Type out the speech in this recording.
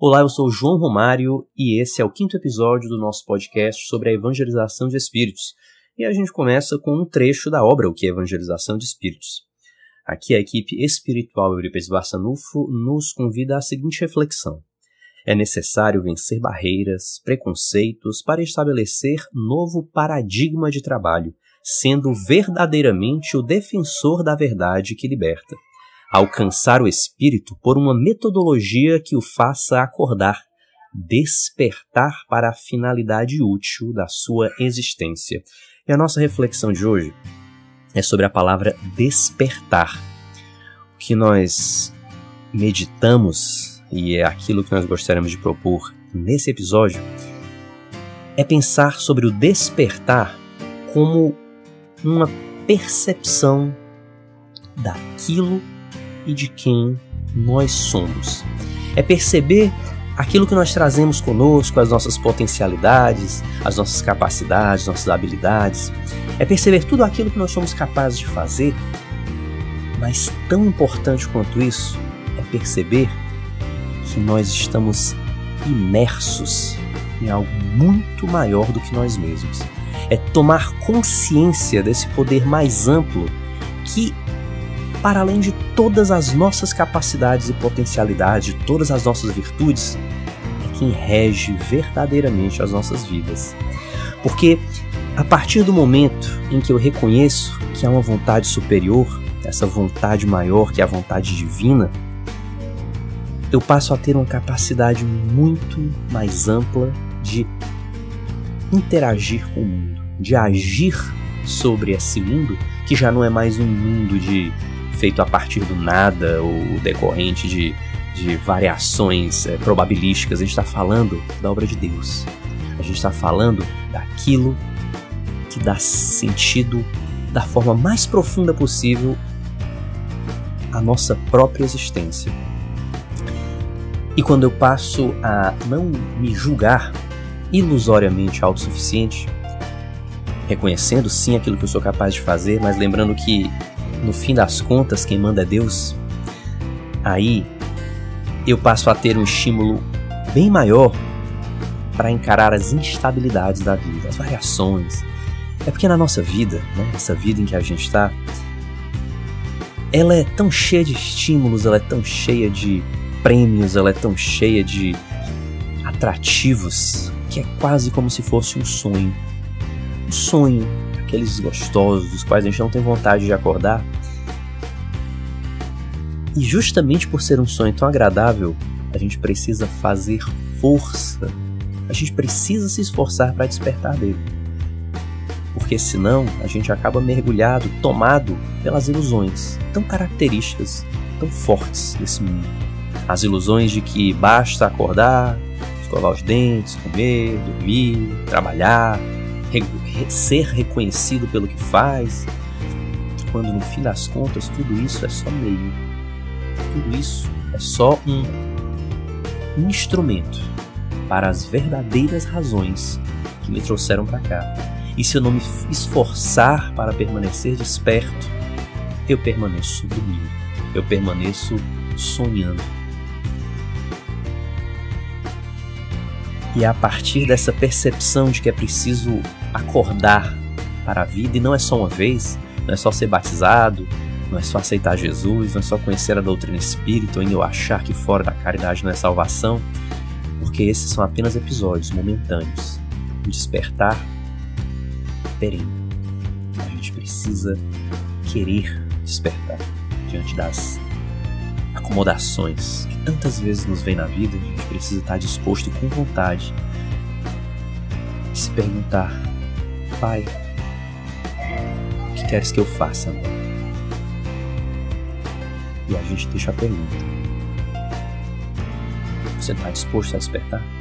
Olá, eu sou o João Romário e esse é o quinto episódio do nosso podcast sobre a evangelização de espíritos. E a gente começa com um trecho da obra O que é Evangelização de Espíritos. Aqui a equipe espiritual Euripes Barçanufo nos convida à seguinte reflexão. É necessário vencer barreiras, preconceitos para estabelecer novo paradigma de trabalho, sendo verdadeiramente o defensor da verdade que liberta alcançar o espírito por uma metodologia que o faça acordar, despertar para a finalidade útil da sua existência. E a nossa reflexão de hoje é sobre a palavra despertar. O que nós meditamos e é aquilo que nós gostaríamos de propor nesse episódio é pensar sobre o despertar como uma percepção daquilo e de quem nós somos. É perceber aquilo que nós trazemos conosco, as nossas potencialidades, as nossas capacidades, nossas habilidades. É perceber tudo aquilo que nós somos capazes de fazer, mas tão importante quanto isso é perceber que nós estamos imersos em algo muito maior do que nós mesmos. É tomar consciência desse poder mais amplo que para além de todas as nossas capacidades e potencialidades, de todas as nossas virtudes, é quem rege verdadeiramente as nossas vidas. Porque a partir do momento em que eu reconheço que há uma vontade superior, essa vontade maior que é a vontade divina, eu passo a ter uma capacidade muito mais ampla de interagir com o mundo, de agir sobre esse mundo que já não é mais um mundo de feito a partir do nada ou decorrente de, de variações é, probabilísticas. A gente está falando da obra de Deus. A gente está falando daquilo que dá sentido da forma mais profunda possível à nossa própria existência. E quando eu passo a não me julgar ilusoriamente autossuficiente, reconhecendo sim aquilo que eu sou capaz de fazer, mas lembrando que no fim das contas, quem manda é Deus, aí eu passo a ter um estímulo bem maior para encarar as instabilidades da vida, as variações. É porque na nossa vida, né, essa vida em que a gente está, ela é tão cheia de estímulos, ela é tão cheia de prêmios, ela é tão cheia de atrativos que é quase como se fosse um sonho. Um sonho aqueles gostosos dos quais a gente não tem vontade de acordar. E justamente por ser um sonho tão agradável, a gente precisa fazer força. A gente precisa se esforçar para despertar dele. Porque senão a gente acaba mergulhado, tomado pelas ilusões tão características, tão fortes desse mundo. As ilusões de que basta acordar, escovar os dentes, comer, dormir, trabalhar, ser reconhecido pelo que faz, quando no fim das contas tudo isso é só meio. Tudo isso é só um, um instrumento para as verdadeiras razões que me trouxeram para cá. E se eu não me esforçar para permanecer desperto, eu permaneço dormindo, eu permaneço sonhando. E é a partir dessa percepção de que é preciso acordar para a vida, e não é só uma vez, não é só ser batizado, não é só aceitar Jesus, não é só conhecer a doutrina espírita, ou eu achar que fora da caridade não é salvação, porque esses são apenas episódios momentâneos. O despertar perene. A gente precisa querer despertar diante das acomodações que tantas vezes nos vem na vida, a gente precisa estar disposto com vontade de se perguntar Pai, o que queres que eu faça? E a gente deixa a pergunta: Você está disposto a despertar?